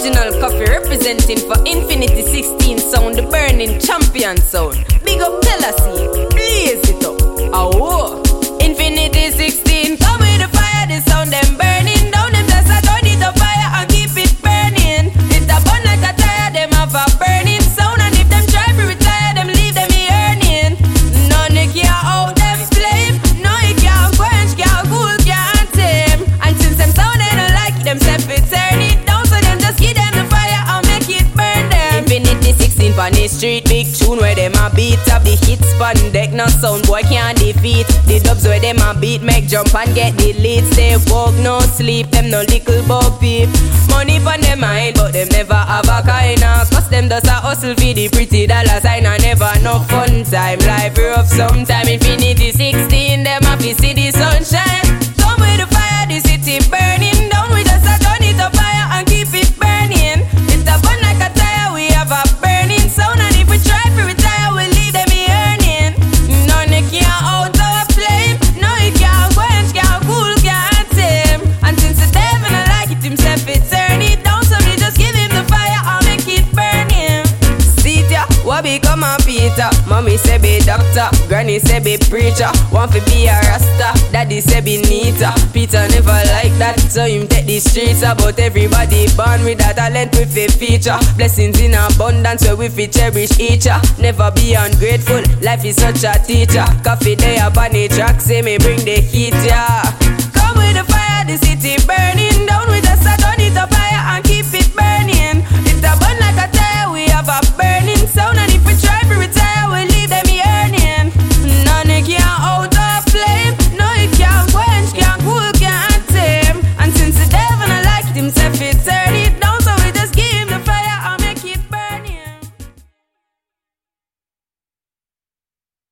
Original Koffee representing for Infinity 16 sound, the burning champion sound. Big up Tela-C, blaze it up. Oh, Infinity 16, come street, big tune where them a beat up the hits pan deck. No sound boy can't defeat the dubs where them a beat make jump and get the lead. Stay woke, no sleep, them no little boppy. Money pon them mind, but them never have a kind of. Cause them does a hustle for the pretty dollar sign and never no fun time. Life rough sometime. Infinity 16, what become a Peter? Mommy say be doctor, granny say be preacher. Want to be a rasta, daddy say be neater. Peter never like that, so him take the streets. About everybody born with a talent with a feature. Blessings in abundance, where we fit cherish each other. Never be ungrateful, life is such a teacher. Koffee day up on the track, say me bring the heat, yeah.